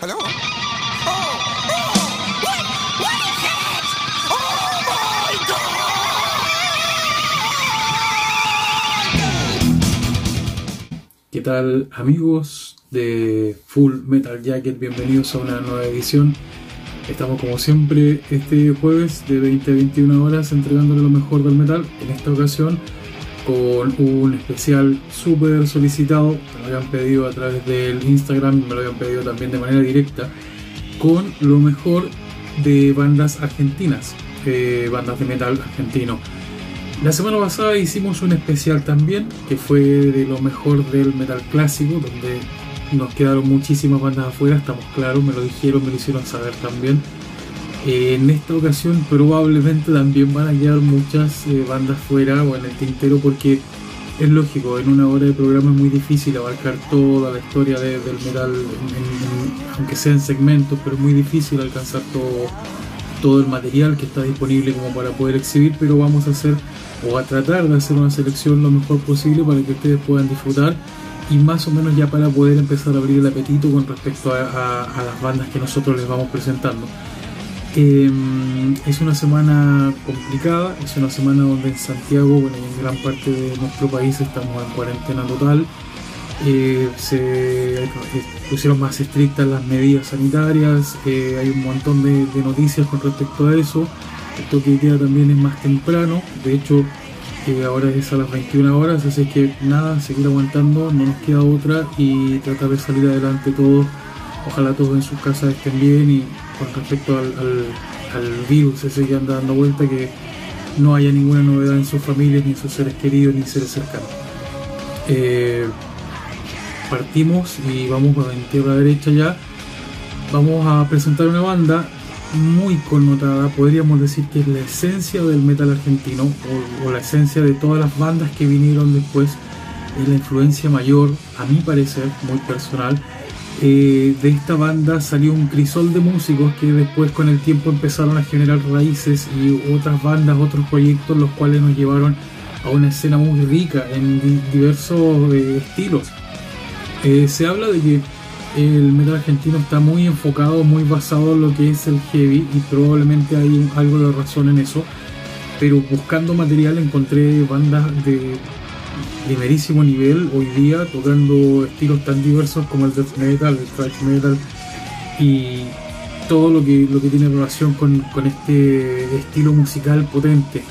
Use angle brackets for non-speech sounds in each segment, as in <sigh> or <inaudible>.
¿Aló? Oh, oh, what, what is that? Oh my God! ¿Qué tal amigos de Full Metal Jacket? Bienvenidos a una nueva edición. Estamos como siempre este jueves de 20 a 21 horas entregándole lo mejor del metal. En esta ocasión con un especial súper solicitado, me lo habían pedido a través del Instagram, me lo habían pedido también de manera directa, con lo mejor de bandas argentinas, eh, bandas de metal argentino. La semana pasada hicimos un especial también, que fue de lo mejor del metal clásico, donde nos quedaron muchísimas bandas afuera, estamos claros, me lo dijeron, me lo hicieron saber también. En esta ocasión probablemente también van a quedar muchas eh, bandas fuera o en el tintero porque es lógico, en una hora de programa es muy difícil abarcar toda la historia de- del metal, aunque sea en segmentos, pero es muy difícil alcanzar todo, todo el material que está disponible como para poder exhibir, pero vamos a hacer o a tratar de hacer una selección lo mejor posible para que ustedes puedan disfrutar y más o menos ya para poder empezar a abrir el apetito con respecto a las bandas que nosotros les vamos presentando. Eh, es una semana complicada, es una semana donde en Santiago, bueno, en gran parte de nuestro país estamos en cuarentena total. Eh, se eh, pusieron más estrictas las medidas sanitarias, eh, hay un montón de, noticias con respecto a eso. El toque de queda también es más temprano, de hecho ahora es a las 21 horas, así que nada, seguir aguantando, no nos queda otra y tratar de salir adelante todos. Ojalá todos en sus casas estén bien y con respecto al, virus ese que anda dando vuelta, que no haya ninguna novedad en sus familias, ni en sus seres queridos, ni seres cercanos. Eh, partimos y vamos en tierra derecha ya. Vamos a presentar una banda muy connotada, podríamos decir que es la esencia del metal argentino o, o la esencia de todas las bandas que vinieron después. Es la influencia mayor, a mi parecer, muy personal. Eh, de esta banda salió un crisol de músicos que después con el tiempo empezaron a generar raíces y otras bandas, otros proyectos, los cuales nos llevaron a una escena muy rica en di- diversos eh, estilos. Eh, se habla de que el metal argentino está muy enfocado, muy basado en lo que es el heavy y probablemente hay algo de razón en eso. Pero buscando material encontré bandas de primerísimo nivel hoy día tocando estilos tan diversos como el death metal, el thrash metal y todo lo que, lo que tiene relación con, con este estilo musical potente.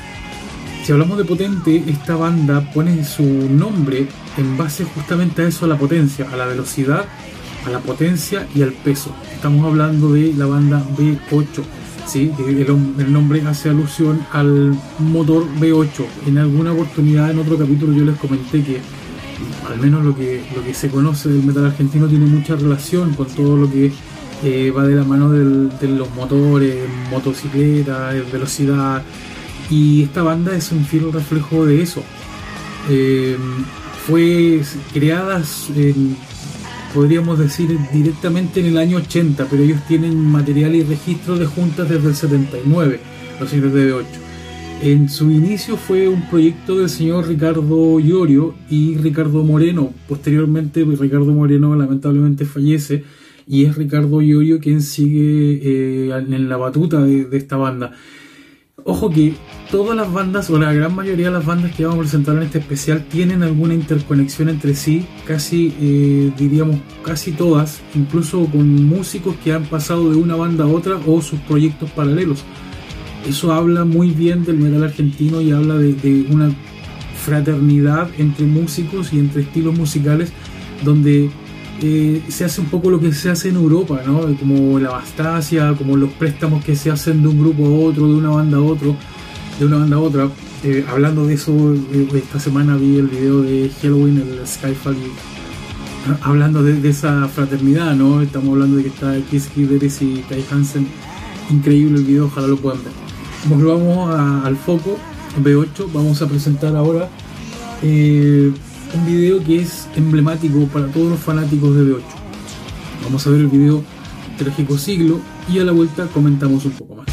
Si hablamos de potente, esta banda pone su nombre en base justamente a eso, a la potencia, a la velocidad, a la potencia y al peso. Estamos hablando de la banda B8, ¿sí? el, nombre hace alusión al motor B8. En alguna oportunidad, en otro capítulo, yo les comenté que al menos lo que, lo que se conoce del metal argentino tiene mucha relación con todo lo que eh, va de la mano de los motores, motocicletas, velocidad. Y esta banda es un fiel reflejo de eso. Eh, fue creada en- podríamos decir directamente en el año 80, pero ellos tienen material y registro de juntas desde el 79, los señores de B8. En su inicio fue un proyecto del señor Ricardo Iorio y Ricardo Moreno. Posteriormente Ricardo Moreno lamentablemente fallece y es Ricardo Iorio quien sigue eh, en la batuta de, de esta banda. Ojo que todas las bandas, o la gran mayoría de las bandas que vamos a presentar en este especial, tienen alguna interconexión entre sí, casi eh, diríamos casi todas, incluso con músicos que han pasado de una banda a otra o sus proyectos paralelos. Eso habla muy bien del metal argentino y habla de, una fraternidad entre músicos y entre estilos musicales donde eh, se hace un poco lo que se hace en Europa, ¿no? Como la bastacia, como los préstamos que se hacen de un grupo a otro, de una banda a otro, de una banda a otra. Eh, hablando de eso, eh, esta semana vi el video de Halloween, el Skyfall, ah, hablando de, esa fraternidad, ¿no? Estamos hablando de que está Chris Gideris y Kai Hansen. Increíble el video, ojalá lo puedan ver. Volvamos al foco, B8, vamos a presentar ahora eh, un video que es emblemático para todos los fanáticos de B8. Vamos a ver el video Trágico Siglo y a la vuelta comentamos un poco más.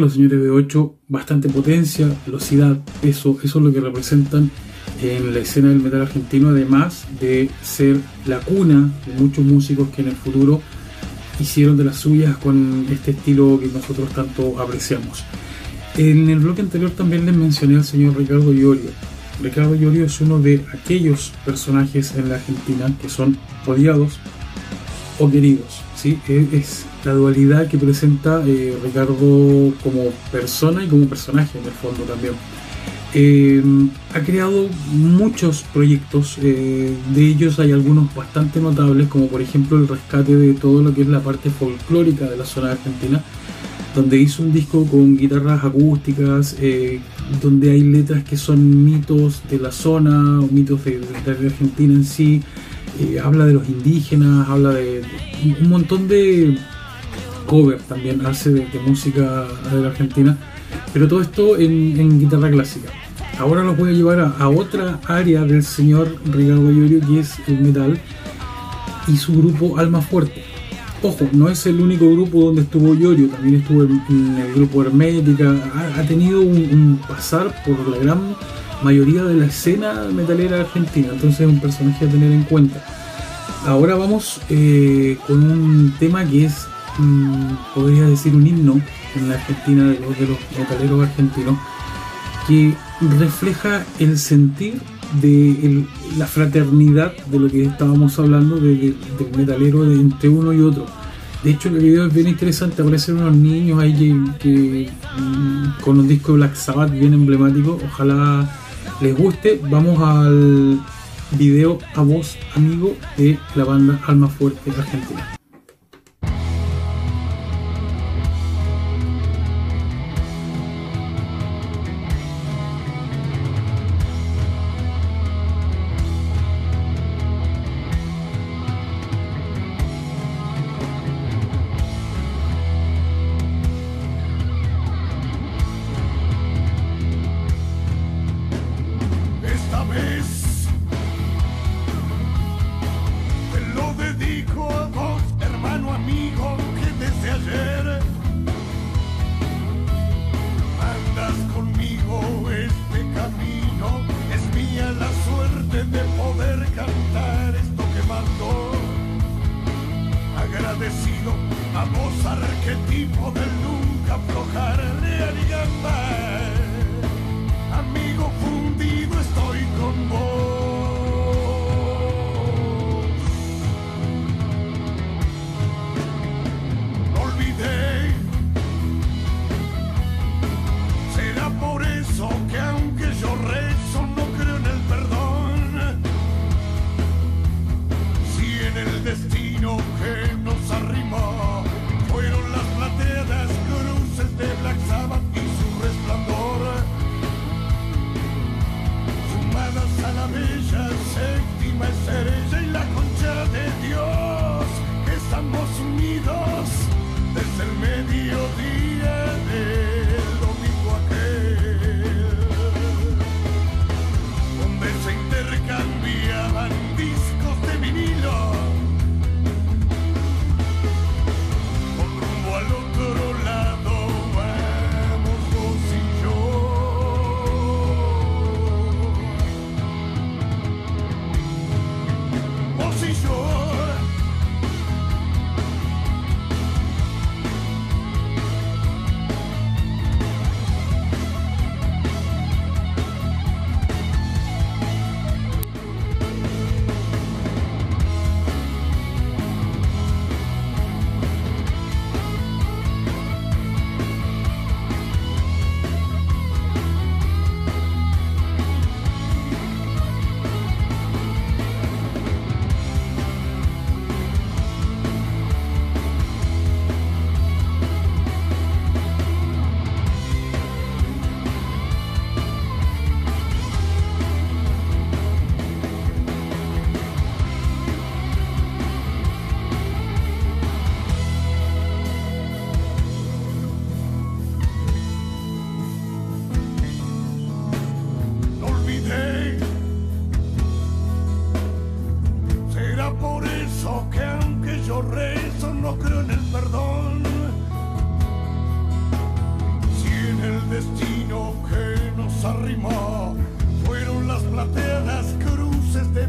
Los señores de 8, bastante potencia, velocidad, peso, eso es lo que representan en la escena del metal argentino, además de ser la cuna de muchos músicos que en el futuro hicieron de las suyas con este estilo que nosotros tanto apreciamos. En el bloque anterior también les mencioné al señor Ricardo Iorio. Ricardo Iorio es uno de aquellos personajes en la Argentina que son odiados o queridos. ¿sí? Es la dualidad que presenta eh, Ricardo como persona y como personaje en el fondo también. Eh, ha creado muchos proyectos, eh, de ellos hay algunos bastante notables, como por ejemplo el rescate de todo lo que es la parte folclórica de la zona argentina, donde hizo un disco con guitarras acústicas, donde hay letras que son mitos de la zona, mitos de, de Argentina en sí, habla de los indígenas, habla de, un montón de cover también, hace de, música de Argentina pero todo esto en, guitarra clásica. Ahora los voy a llevar a, otra área del señor Ricardo Llorio, que es el metal, y su grupo Alma Fuerte. Ojo, no es el único grupo donde estuvo Llorio, también estuvo en, el grupo Hermética, ha, tenido un, pasar por la gran mayoría de la escena metalera argentina, entonces es un personaje a tener en cuenta. Ahora vamos eh, con un tema que es, mm, podría decir, un himno en la Argentina de los, metaleros argentinos, que refleja el sentir de la fraternidad de lo que estábamos hablando del metalero entre uno y otro. De hecho, el video es bien interesante, aparecen unos niños ahí que, mm, con un disco de Black Sabbath bien emblemático. Ojalá les guste. Vamos al video a voz amigo de la banda Alma Fuerte Argentina.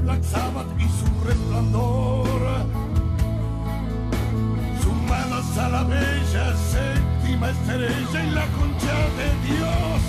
Black Sabbath y su resplandor. Sumadas a la bella séptima estrella y la concha de Dios,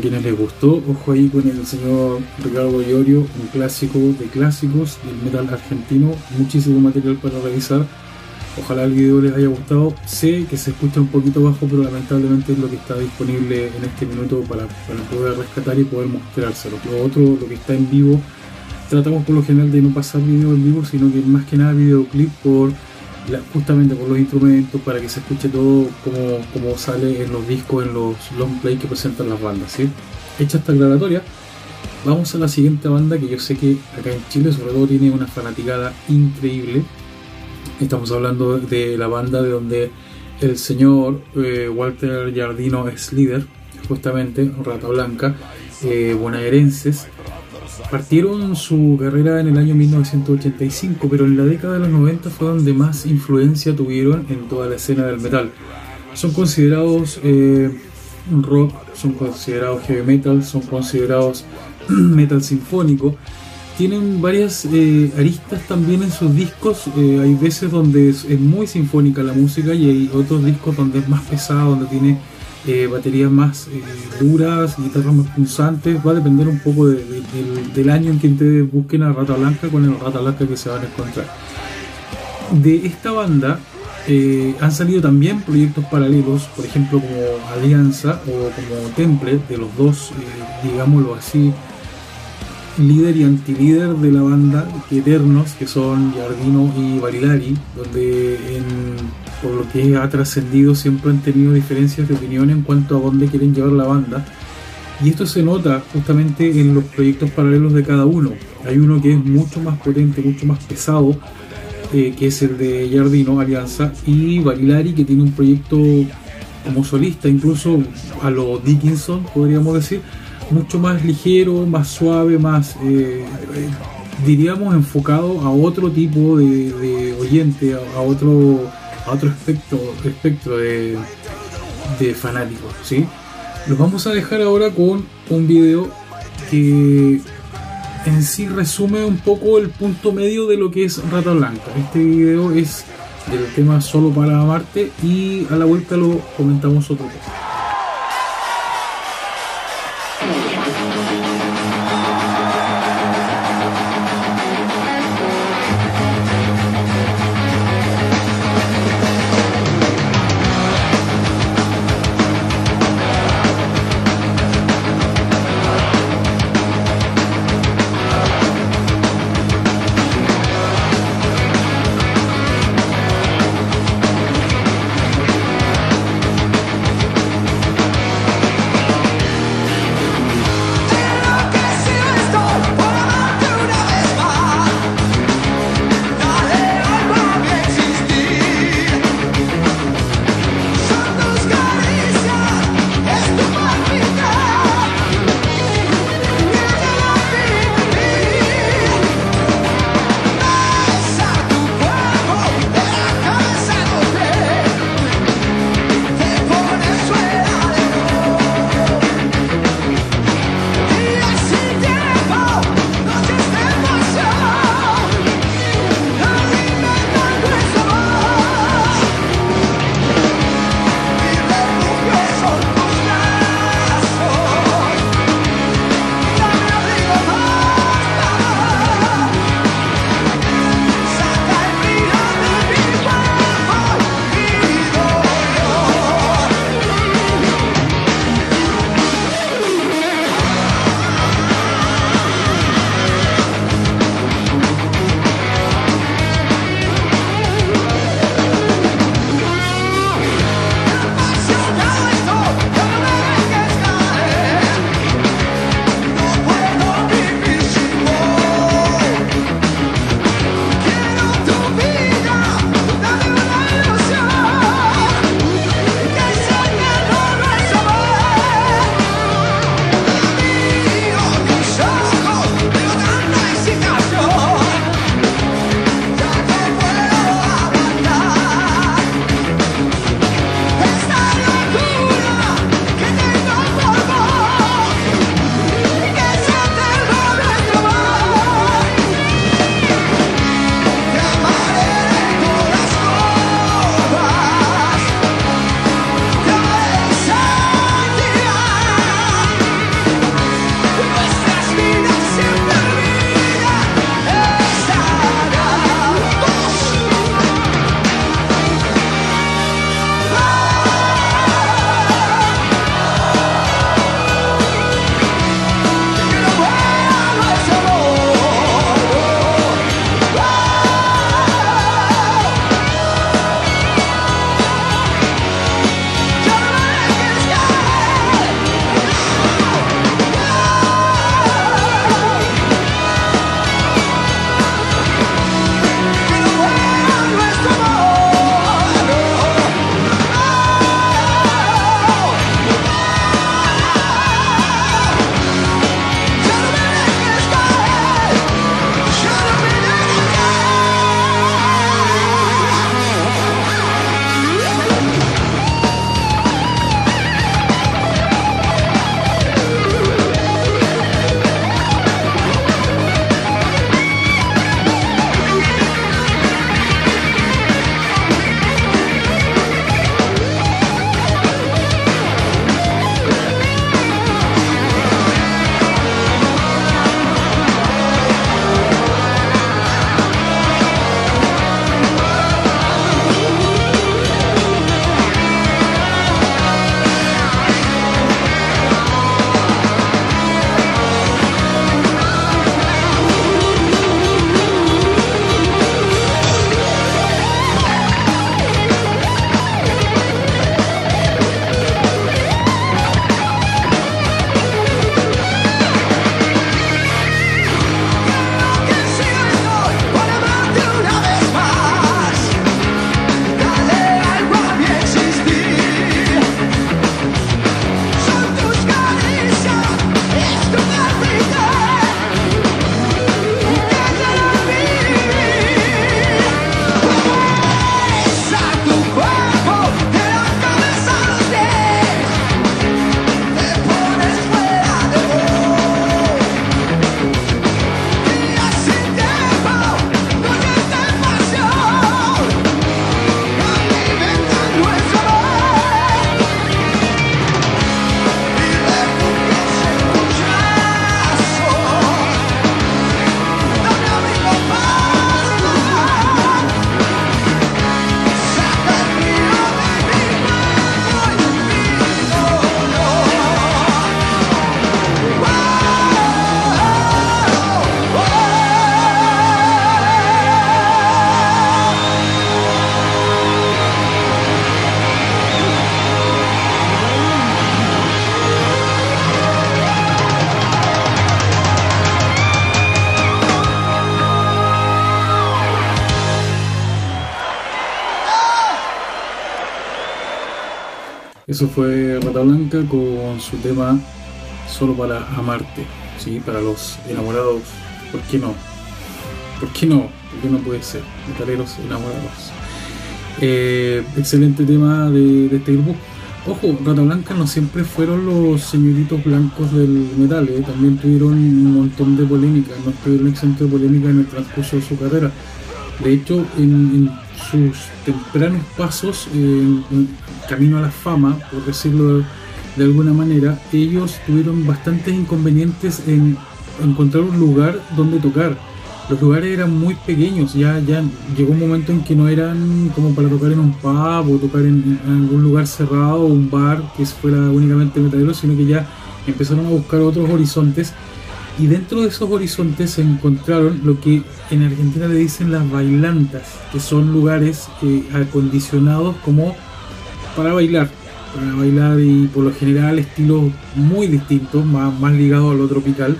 Quienes les gustó, ojo ahí con el señor Ricardo Llorio, un clásico de clásicos del metal argentino, muchísimo material para revisar. Ojalá el video les haya gustado. Sé que se escucha un poquito bajo, pero lamentablemente es lo que está disponible en este minuto para, para poder rescatar y poder mostrárselo. Lo otro, lo que está en vivo, tratamos por lo general de no pasar video en vivo, sino que más que nada videoclip por justamente por los instrumentos, para que se escuche todo como, como sale en los discos, en los long play que presentan las bandas. ¿sí? Hecha esta aclaratoria, vamos a la siguiente banda que yo sé que acá en Chile sobre todo tiene una fanaticada increíble. Estamos hablando de la banda de donde el señor eh, Walter Jardino es líder, justamente, Rata Blanca, eh, bonaerenses. Partieron su carrera en el año 1985, pero en la década de los 90 fue donde más influencia tuvieron en toda la escena del metal. Son considerados eh, rock, son considerados heavy metal, son considerados <clears throat> metal sinfónico. Tienen varias eh, aristas también en sus discos. eh, hay veces donde es, es muy sinfónica la música y hay otros discos donde es más pesado, donde tiene eh, baterías más eh, duras, guitarras más punzantes. Va a depender un poco de- de- del, año en que ustedes busquen a Rata Blanca con el Rata Blanca que se van a encontrar. De esta banda eh, han salido también proyectos paralelos, por ejemplo como Alianza o como Temple, de los dos, digámoslo así, líder y antilíder de la banda que Eternos, que son Jardino y Barilari, donde en- por lo que ha trascendido siempre han tenido diferencias de opinión en cuanto a dónde quieren llevar la banda. Y esto se nota justamente en los proyectos paralelos de cada uno. Hay uno que es mucho más potente, mucho más pesado, eh, que es el de Jardino, Alianza, y Barilari, que tiene un proyecto como solista, incluso a lo Dickinson, podríamos decir, mucho más ligero, más suave, más, eh, eh, diríamos, enfocado a otro tipo de, de oyente, a, a otro, otro espectro, espectro de, de fanáticos, ¿sí? Los vamos a dejar ahora con un video que en sí resume un poco el punto medio de lo que es Rata Blanca. Este video es del tema Solo para Amarte y a la vuelta lo comentamos otro poco. Eso fue Rata Blanca con su tema Solo para amarte, ¿sí? Para los enamorados, ¿por qué no? ¿Por qué no? ¿Por qué no puede ser? Metaleros enamorados. Eh, excelente tema de, este grupo. Ojo, Rata Blanca no siempre fueron los señoritos blancos del metal, ¿eh? también tuvieron un montón de polémica, no estuvieron exentos de polémica en el transcurso de su carrera. De hecho, en, sus tempranos pasos, en, camino a la fama, por decirlo de alguna manera, ellos tuvieron bastantes inconvenientes en encontrar un lugar donde tocar. Los lugares eran muy pequeños, ya, ya llegó un momento en que no eran como para tocar en un pub o tocar en, algún lugar cerrado un bar que fuera únicamente metalero, sino que ya empezaron a buscar otros horizontes y dentro de esos horizontes se encontraron lo que en Argentina le dicen las bailantas, que son lugares eh, acondicionados como para bailar, para bailar y por lo general estilos muy distintos, más, más ligados a lo tropical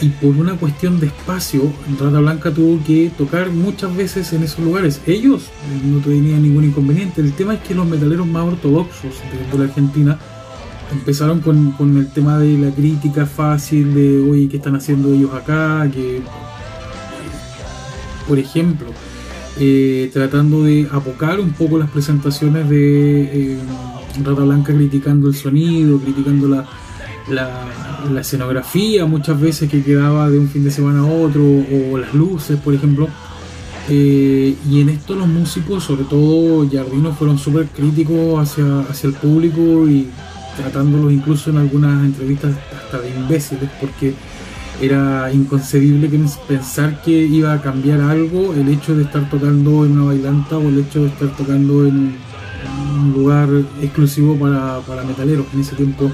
y por una cuestión de espacio, Rata Blanca tuvo que tocar muchas veces en esos lugares. Ellos no tenían ningún inconveniente. El tema es que los metaleros más ortodoxos de, la Argentina empezaron con, el tema de la crítica fácil de, oye, ¿qué están haciendo ellos acá? Que, por ejemplo, eh, tratando de apocar un poco las presentaciones de eh, Rata Blanca criticando el sonido, criticando la la, escenografía muchas veces que quedaba de un fin de semana a otro, o las luces, por ejemplo. Eh, y en esto los músicos, sobre todo Jardino, fueron súper críticos hacia, hacia el público y tratándolos incluso en algunas entrevistas hasta de imbéciles, porque era inconcebible pensar que iba a cambiar algo el hecho de estar tocando en una bailanta o el hecho de estar tocando en un lugar exclusivo para, para metaleros. En ese tiempo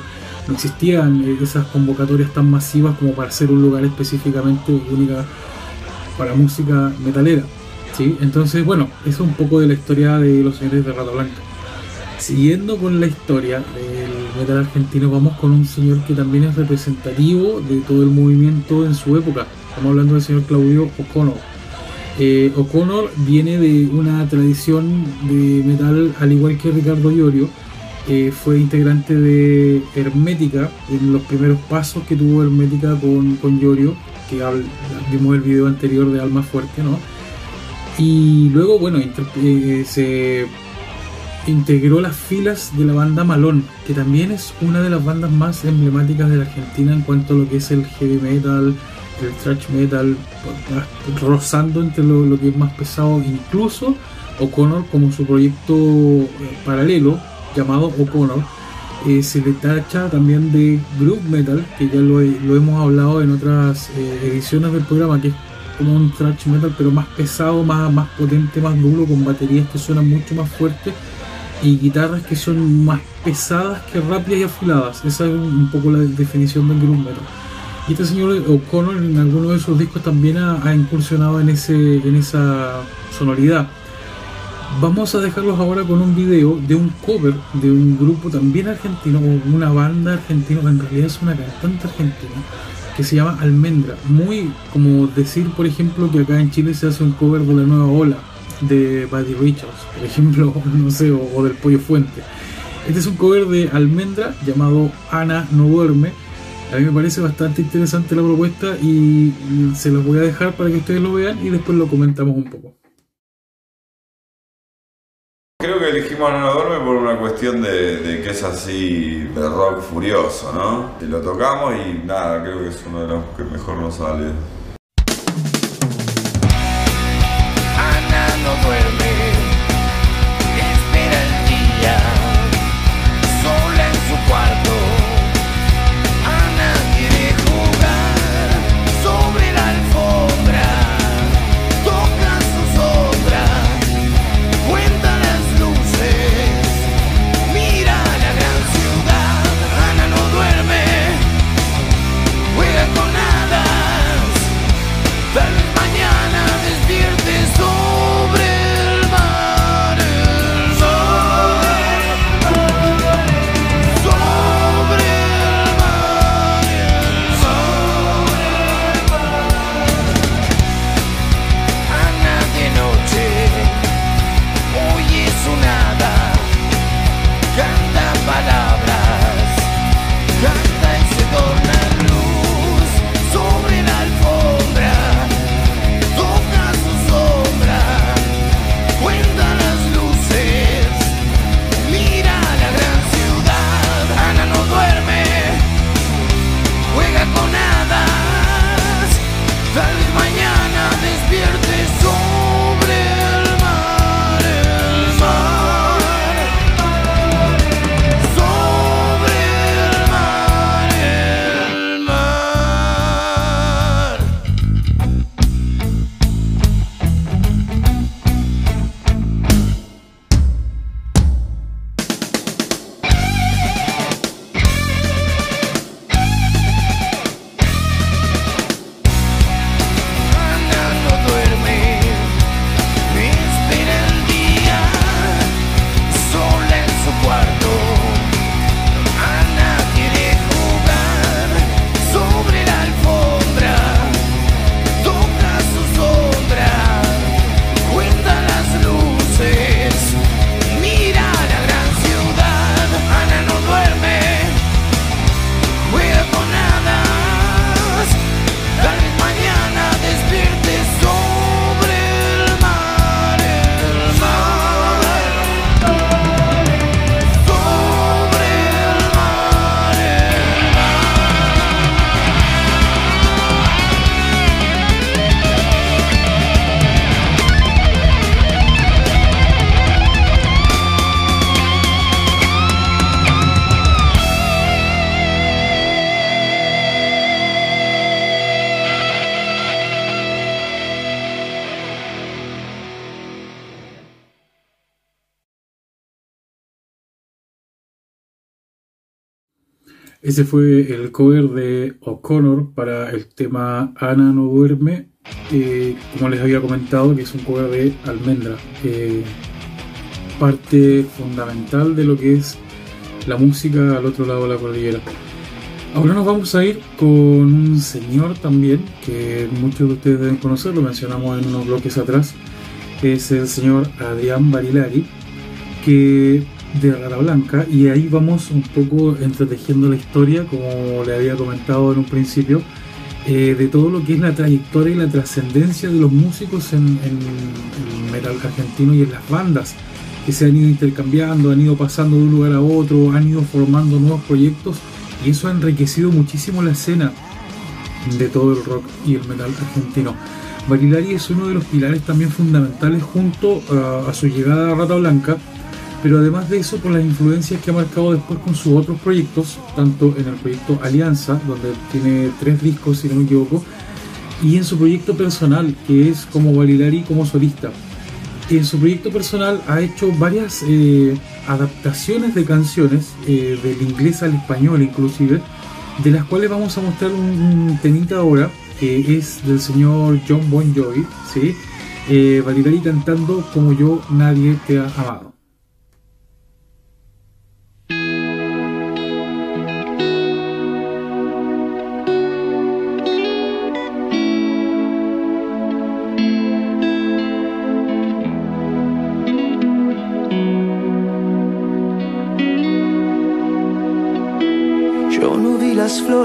no existían esas convocatorias tan masivas como para hacer un lugar específicamente única para música metalera. ¿sí? Entonces, bueno, eso es un poco de la historia de los señores de Rata Blanca. Siguiendo con la historia del metal argentino, vamos con un señor que también es representativo de todo el movimiento en su época. Estamos hablando del señor Claudio O'Connor. Eh, O'Connor viene de una tradición de metal al igual que Ricardo Iorio, fue integrante de Hermética en los primeros pasos que tuvo Hermética con, con Yorio, que vimos el video anterior de Alma Fuerte, ¿no? Y luego, bueno, eh, se integró las filas de la banda Malón, que también es una de las bandas más emblemáticas de la Argentina en cuanto a lo que es el heavy metal, el thrash metal, rozando entre lo, lo que es más pesado, incluso O'Connor como su proyecto eh, paralelo, llamado O'Connor, eh, se le tacha también de group metal, que ya lo, hemos hablado en otras eh, ediciones del programa, que es como un thrash metal, pero más pesado, más, más potente, más duro, con baterías que suenan mucho más fuertes y guitarras que son más pesadas que rápidas y afiladas. Esa es un poco la definición del metal. Y este señor O'Connor en alguno de sus discos también ha, incursionado en, ese, en esa sonoridad. Vamos a dejarlos ahora con un video de un cover de un grupo también argentino, una banda argentina, en realidad es una cantante argentina, que se llama Almendra. Muy como decir, por ejemplo, que acá en Chile se hace un cover de la nueva ola de Buddy Richards, por ejemplo, <laughs> no sé, o, del Pollo Fuente. Este es un cover de Almendra llamado Ana no duerme. A mí me parece bastante interesante la propuesta y se los voy a dejar para que ustedes lo vean y después lo comentamos un poco. Creo que elegimos No Duerme por una cuestión de, que es así de rock furioso, ¿no? Y lo tocamos y nada, creo que es uno de los que mejor nos sale. Ese fue el cover de O'Connor para el tema Ana no duerme, eh, como les había comentado, que es un cover de Almendra, parte fundamental de lo que es la música al otro lado de la cordillera. Ahora nos vamos a ir con un señor también, que muchos de ustedes deben conocer, lo mencionamos en unos bloques atrás, es el señor Adrián Barilari, que de Rara Blanca y ahí vamos un poco entretejiendo la historia, como le había comentado en un principio, eh, de todo lo que es la trayectoria y la trascendencia de los músicos en, metal argentino y en las bandas que se han ido intercambiando, han ido pasando de un lugar a otro, han ido formando nuevos proyectos y eso ha enriquecido muchísimo la escena de todo el rock y el metal argentino. Barilari es uno de los pilares también fundamentales junto a, a su llegada a Rata Blanca, pero además de eso por las influencias que ha marcado después con sus otros proyectos, tanto en el proyecto Alianza, donde tiene tres discos si no me equivoco, y en su proyecto personal, que es como Valilari como solista. En su proyecto personal ha hecho varias eh, adaptaciones de canciones, eh, del inglés al español inclusive, de las cuales vamos a mostrar un, temita ahora, que es del señor John Bon Jovi, ¿sí? Eh, Valilari cantando Como yo nadie te ha amado.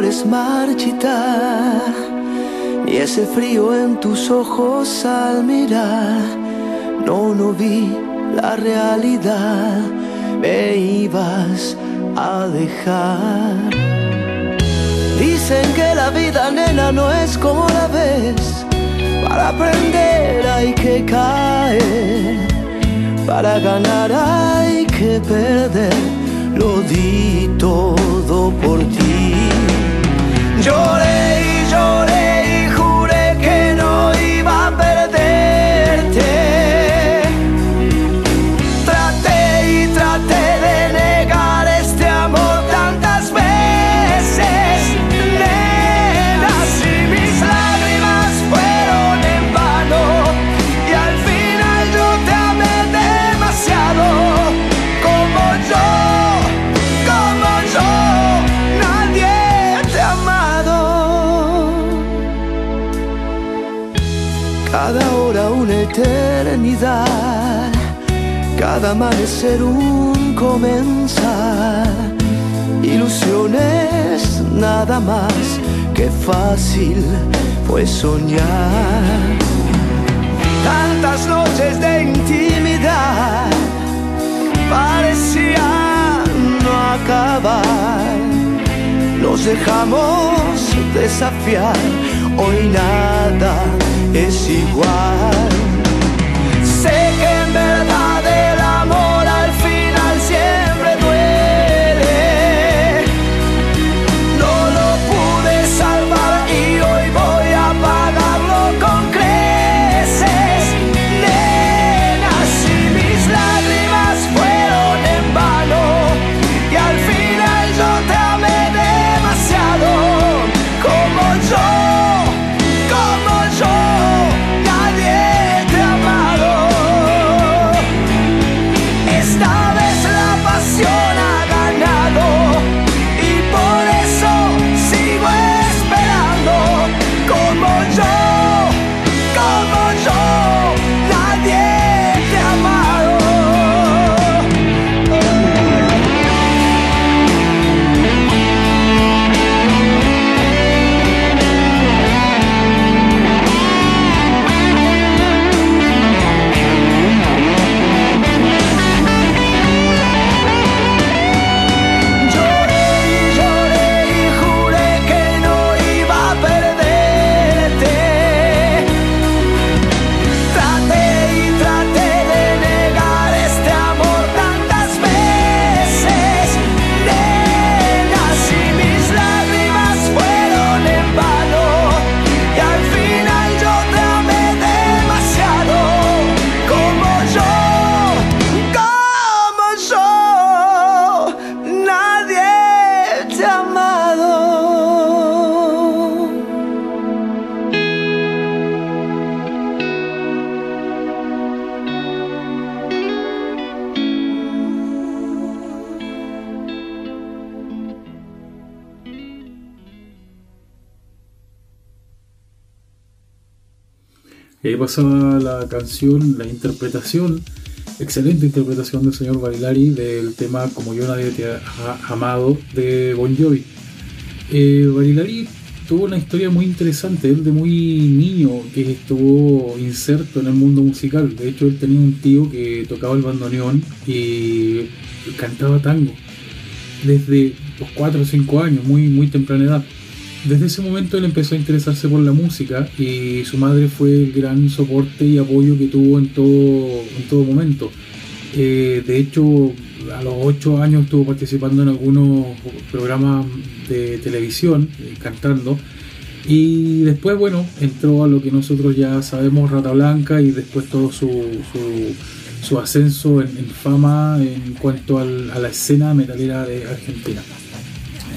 Flores marchitar, ni ese frío en tus ojos al mirar. No, no vi la realidad, me ibas a dejar. Dicen que la vida, nena, no es como la ves. Para aprender hay que caer, para ganar hay que perder. Lo di todo por ti. Lloré y amanecer un comenzar. Ilusiones nada más que fácil fue soñar. Tantas noches de intimidad parecían no acabar. Nos dejamos desafiar, hoy nada es igual. La canción, la interpretación, excelente interpretación del señor Barilari del tema Como yo nadie te ha amado de Bon Jovi. Eh, Barilari tuvo una historia muy interesante, él de muy niño que estuvo inserto en el mundo musical. De hecho, él tenía un tío que tocaba el bandoneón y cantaba tango desde los 4 o 5 años, muy, muy temprana edad. Desde ese momento él empezó a interesarse por la música y su madre fue el gran soporte y apoyo que tuvo en todo, en todo momento. Eh, de hecho, a los 8 años estuvo participando en algunos programas de televisión, eh, cantando. Y después, bueno, entró a lo que nosotros ya sabemos, Rata Blanca, y después todo su, su, ascenso en, fama en cuanto a la escena metalera de Argentina.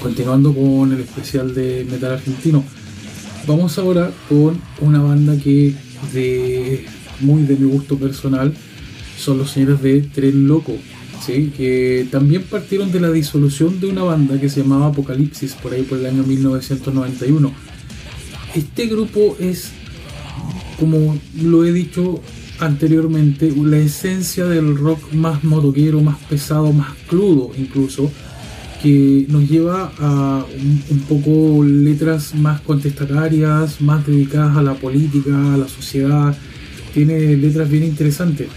Continuando con el especial de metal argentino, vamos ahora con una banda que de muy de mi gusto personal son los señores de Tren Loco, ¿sí? que también partieron de la disolución de una banda que se llamaba Apocalipsis por ahí por el año 1991. Este grupo es, como lo he dicho anteriormente, la esencia del rock más motoquero, más pesado, más crudo incluso, que nos lleva a un, poco letras más contestatarias, más dedicadas a la política, a la sociedad. Tiene letras bien interesantes.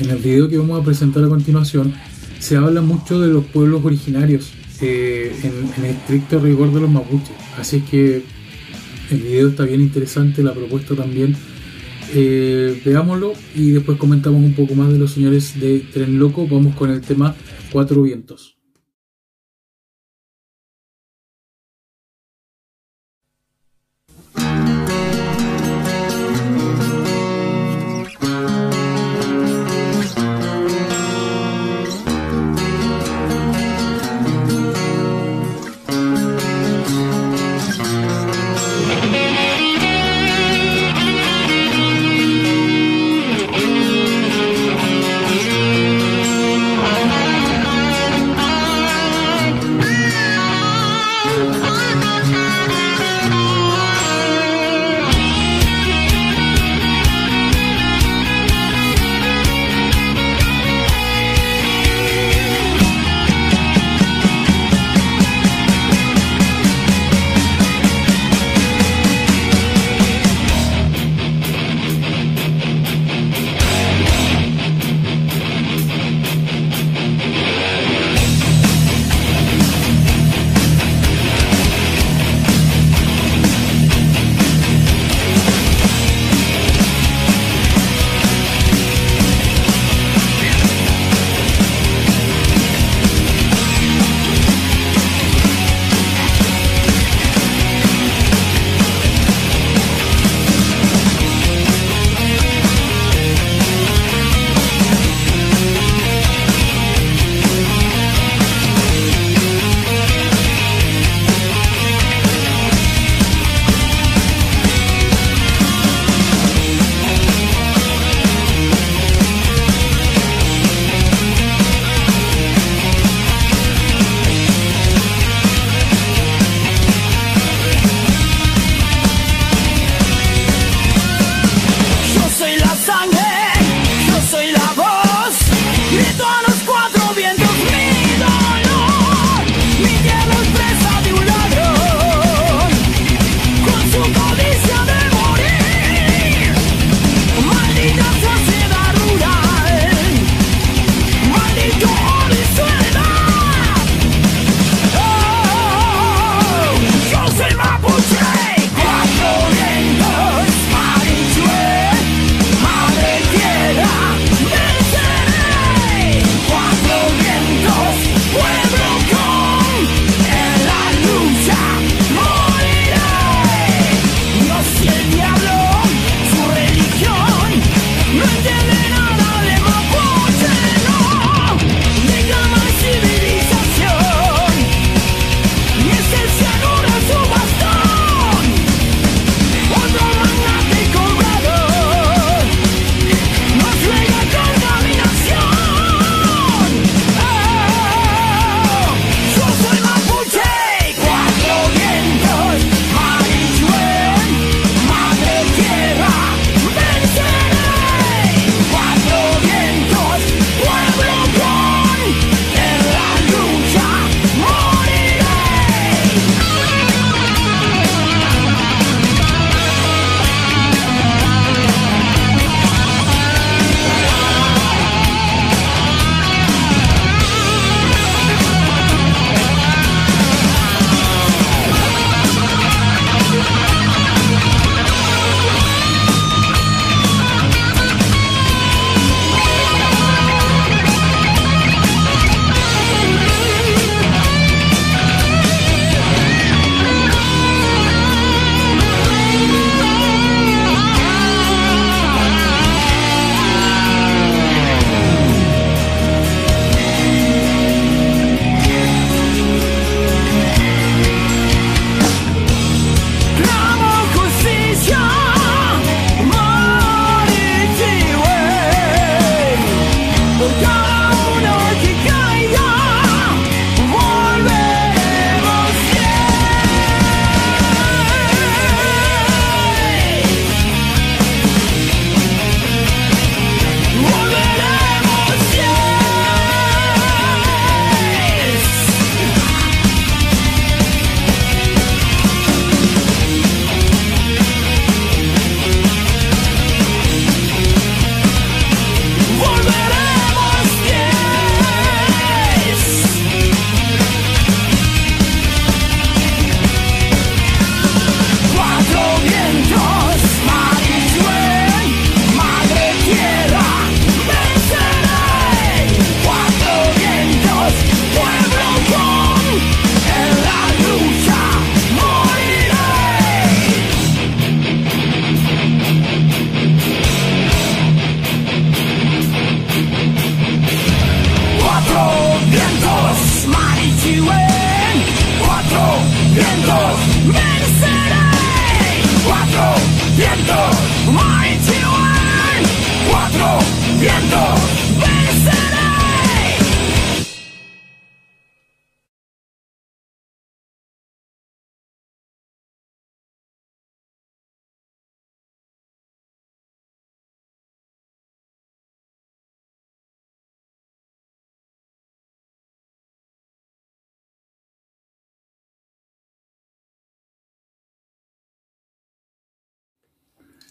En el video que vamos a presentar a continuación se habla mucho de los pueblos originarios, eh, en, estricto rigor de los mapuches. Así es que el video está bien interesante, la propuesta también. Eh, veámoslo y después comentamos un poco más de los señores de Tren Loco. Vamos con el tema Cuatro Vientos.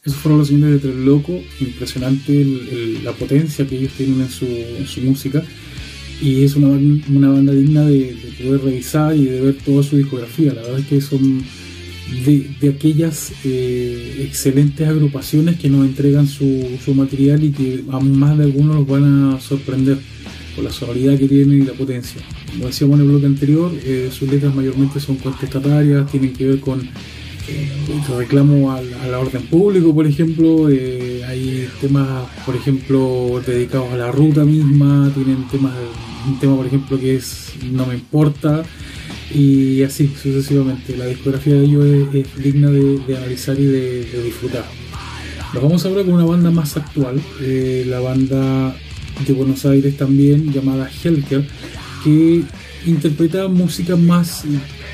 Esos fueron los señores de Tres Loco, impresionante la potencia que ellos tienen en su, música. Y es una, banda digna de, poder revisar y de ver toda su discografía. La verdad es que son de, aquellas eh, excelentes agrupaciones que nos entregan su, material y que a más de algunos los van a sorprender por la sonoridad que tienen y la potencia. Como decíamos en el bloque anterior, eh, sus letras mayormente son contestatarias, tienen que ver con reclamo a, la orden público, por ejemplo. Eh, hay temas, por ejemplo, dedicados a la ruta misma. Tienen temas, un tema, por ejemplo, que es No me importa. Y así sucesivamente. La discografía de ellos es, digna de, analizar y de, disfrutar. Nos vamos ahora con una banda más actual, eh, la banda de Buenos Aires también, llamada Helker, que interpreta música más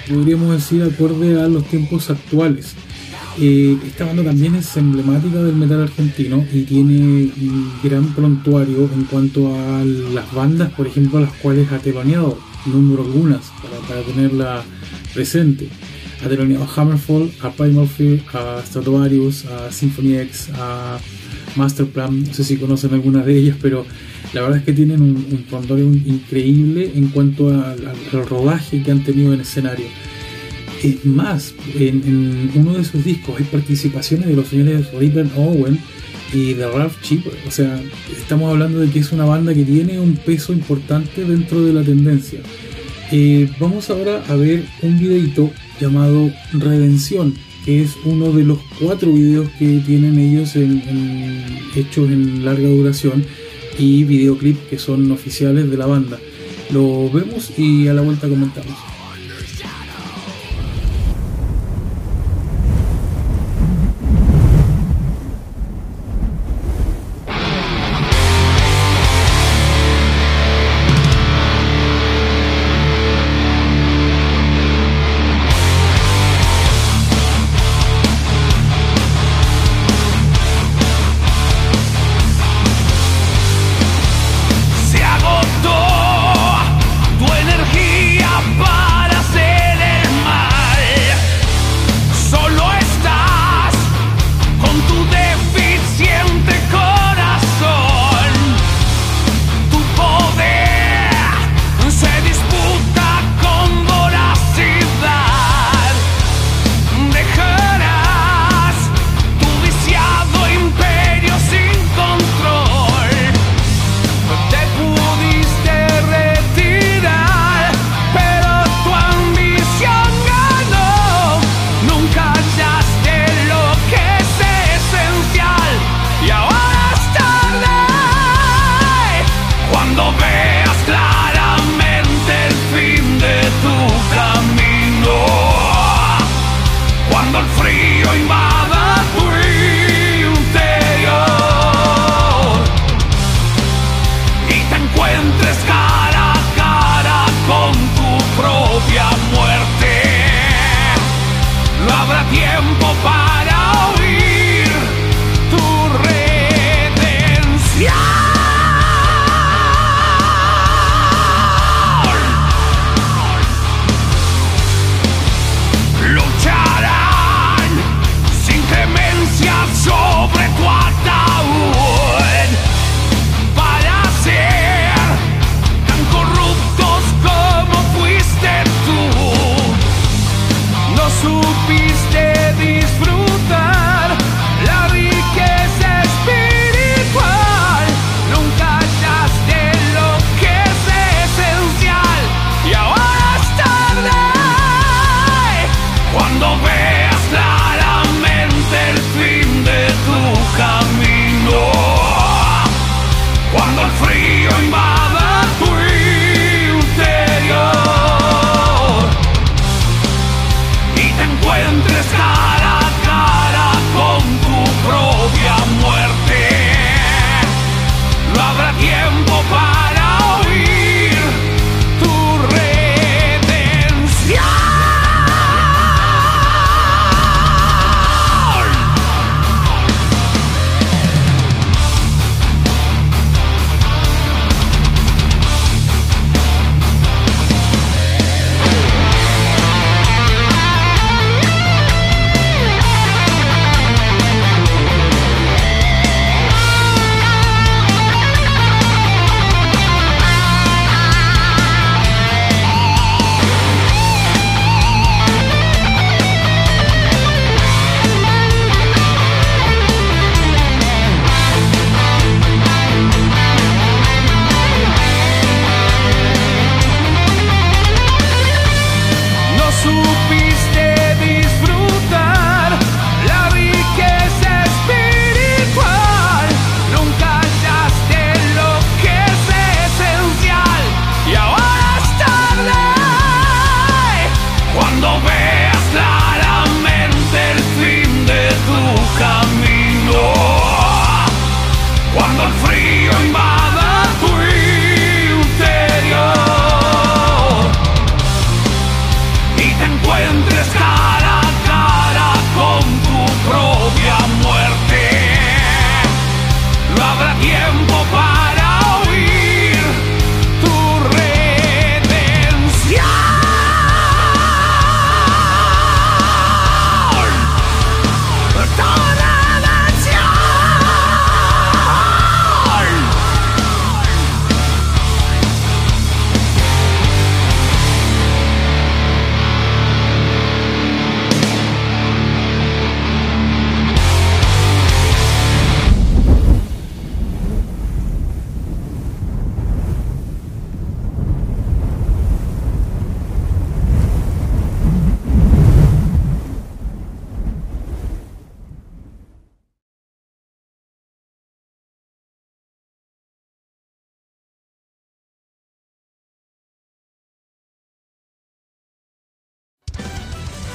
podríamos decir, acorde a los tiempos actuales. Eh, esta banda también es emblemática del metal argentino y tiene un gran prontuario en cuanto a las bandas, por ejemplo, a las cuales ha teloneado, número algunas, para, tenerla presente. Ha teloneado a Hammerfall, a Primal Fear, a Stratovarius, a Symphony X, a Masterplan, no sé si conocen algunas de ellas, pero la verdad es que tienen un, un increíble en cuanto al, rodaje que han tenido en escenario. Es más, en, uno de sus discos hay participaciones de los señores Ripper Owen y de Ralph Cheaper. O sea, estamos hablando de que es una banda que tiene un peso importante dentro de la tendencia. Eh, vamos ahora a ver un videito llamado Redención, es uno de los cuatro videos que tienen ellos hechos en larga duración y videoclip que son oficiales de la banda. Lo vemos y a la vuelta comentamos.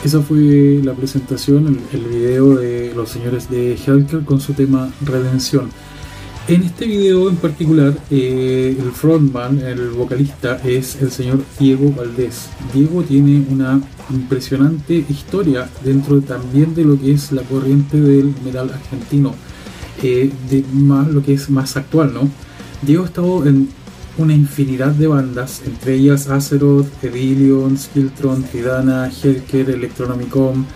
Esa fue la presentación, el, el video de los señores de Hellcat con su tema Redención. En este video en particular, eh, el frontman, el vocalista, es el señor Diego Valdés. Diego tiene una impresionante historia dentro también de lo que es la corriente del metal argentino, eh, de más lo que es más actual, ¿no? Diego ha estado en una infinidad de bandas, entre ellas Azeroth, Edilion, Skiltron, Tridana, Helker, Electronomicon,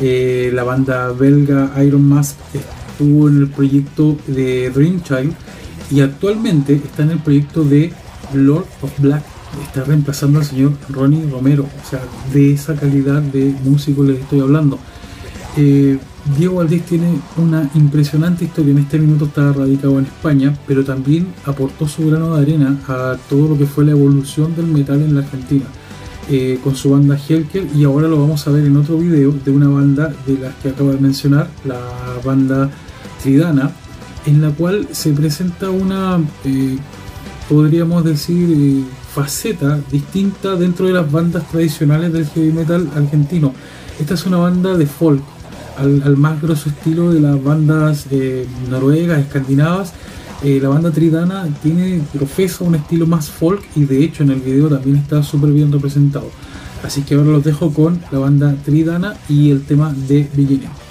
eh, la banda belga Iron Mask estuvo en el proyecto de Dreamchild y actualmente está en el proyecto de Lord of Black. Está reemplazando al señor Ronnie Romero. O sea, de esa calidad de músico les estoy hablando. Eh, Diego Valdés tiene una impresionante historia. En este minuto está radicado en España, pero también aportó su grano de arena a todo lo que fue la evolución del metal en la Argentina. Eh, con su banda Helker y ahora lo vamos a ver en otro video de una banda de las que acabo de mencionar, la banda Tridana, en la cual se presenta una, eh, podríamos decir, faceta distinta dentro de las bandas tradicionales del heavy metal argentino. Esta es una banda de folk, al, más grosso estilo de las bandas eh, noruegas, escandinavas. la banda Tridana tiene, profesa un estilo más folk y de hecho en el video también está súper bien representado. Así que ahora los dejo con la banda Tridana y el tema de Beginning.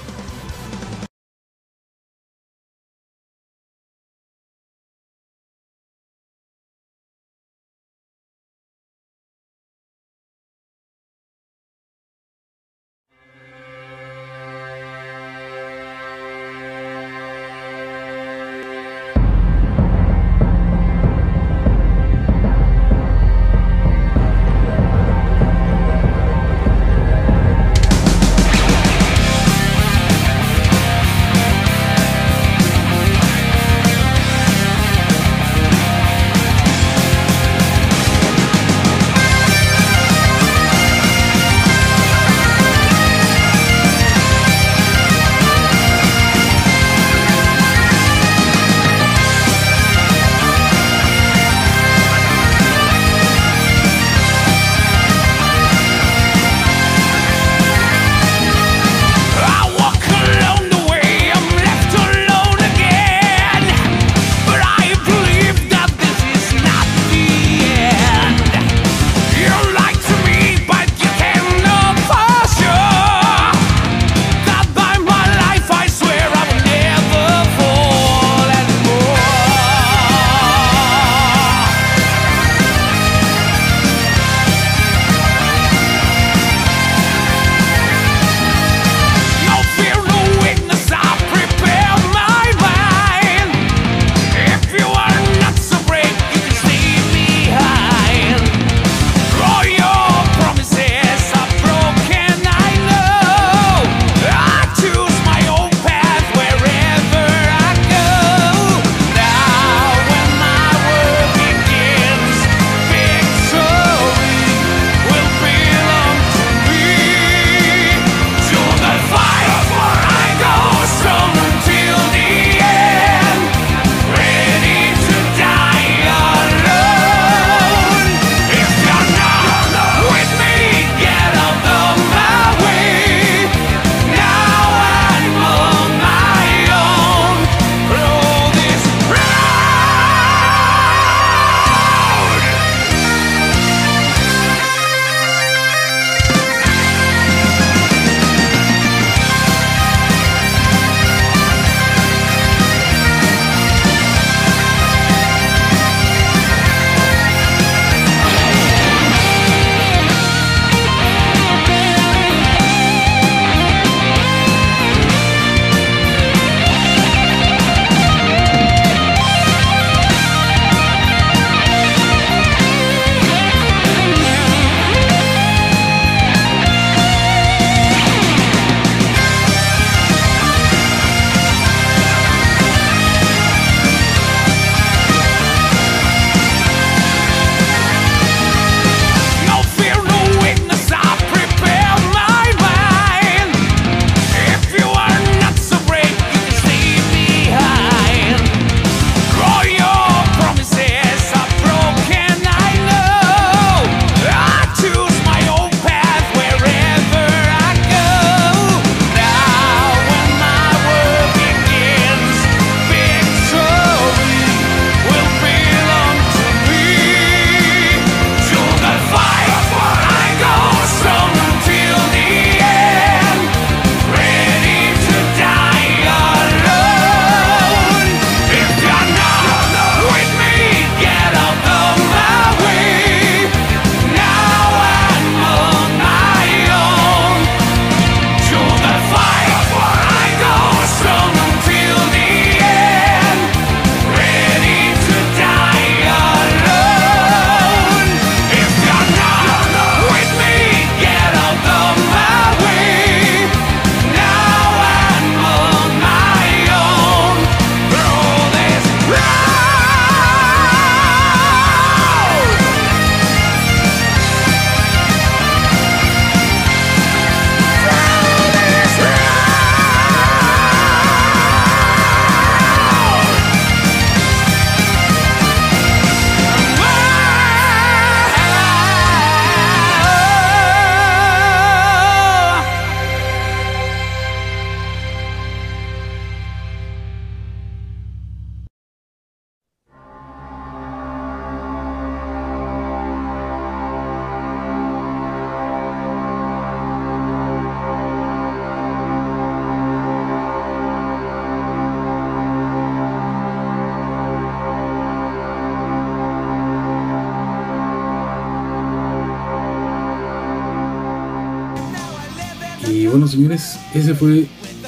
Señores, ese fue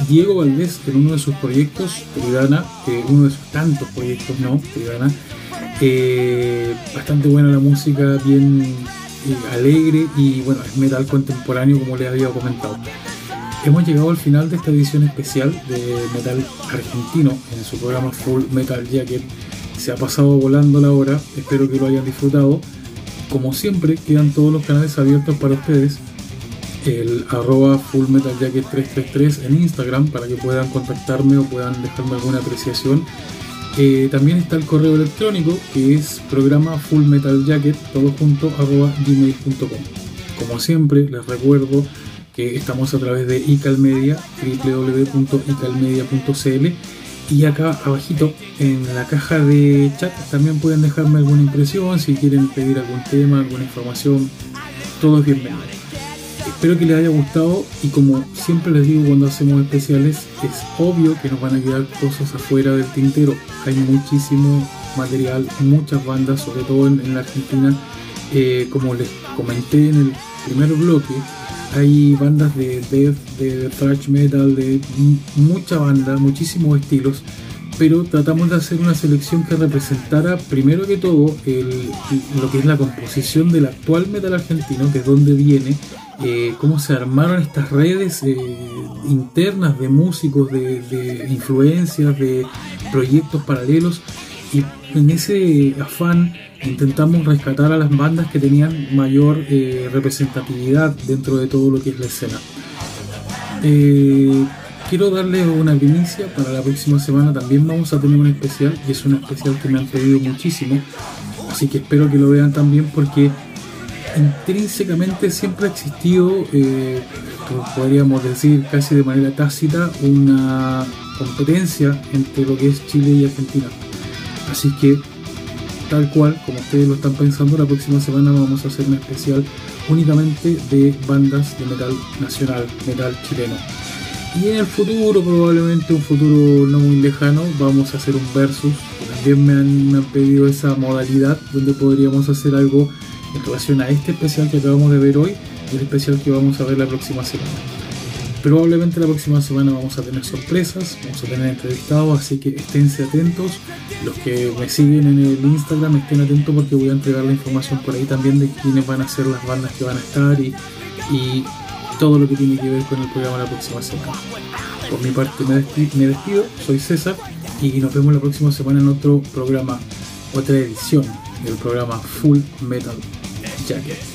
Diego Valdés en uno de sus proyectos, Tridana, eh, uno de sus tantos proyectos, ¿no? Tridana. Eh, bastante buena la música, bien eh, alegre y bueno, es metal contemporáneo como les había comentado. Hemos llegado al final de esta edición especial de Metal Argentino en su programa Full Metal Jacket. Se ha pasado volando la hora, espero que lo hayan disfrutado. Como siempre, quedan todos los canales abiertos para ustedes. El arroba Full Metal Jacket 333 en Instagram para que puedan contactarme o puedan dejarme alguna apreciación. Eh, también está el correo electrónico que es programa Full Metal Jacket, todo junto, arroba gmail.com. Como siempre, les recuerdo que estamos a través de icalmedia, www.icalmedia.cl y acá abajito en la caja de chat también pueden dejarme alguna impresión, si quieren pedir algún tema, alguna información, todo es bienvenido. Espero que les haya gustado y como siempre les digo cuando hacemos especiales, es obvio que nos van a quedar cosas afuera del tintero. Hay muchísimo material, muchas bandas, sobre todo en, la Argentina. Eh, como les comenté en el primer bloque, hay bandas de death, de thrash metal, de mucha banda, muchísimos estilos, pero tratamos de hacer una selección que representara primero que todo lo que es la composición del actual metal argentino, que es donde viene, eh, cómo se armaron estas redes eh, internas de músicos, de, influencias, de proyectos paralelos, y en ese afán intentamos rescatar a las bandas que tenían mayor eh, representatividad dentro de todo lo que es la escena. Quiero darles una primicia para la próxima semana. También vamos a tener un especial y es un especial que me han pedido muchísimo. Así que espero que lo vean también porque intrínsecamente siempre ha existido, eh, podríamos decir casi de manera tácita, una competencia entre lo que es Chile y Argentina. Así que tal cual, como ustedes lo están pensando, la próxima semana vamos a hacer un especial únicamente de bandas de metal nacional, metal chileno. Y en el futuro, probablemente un futuro no muy lejano, vamos a hacer un versus. También me han, pedido esa modalidad donde podríamos hacer algo en relación a este especial que acabamos de ver hoy y el especial que vamos a ver la próxima semana. Probablemente la próxima semana vamos a tener sorpresas, vamos a tener entrevistados, así que esténse atentos. Los que me siguen en el Instagram estén atentos porque voy a entregar la información por ahí también de quiénes van a ser las bandas que van a estar y todo lo que tiene que ver con el programa la próxima semana. Por mi parte me me despido, soy César y nos vemos la próxima semana en otro programa, otra edición del programa Full Metal Jacket.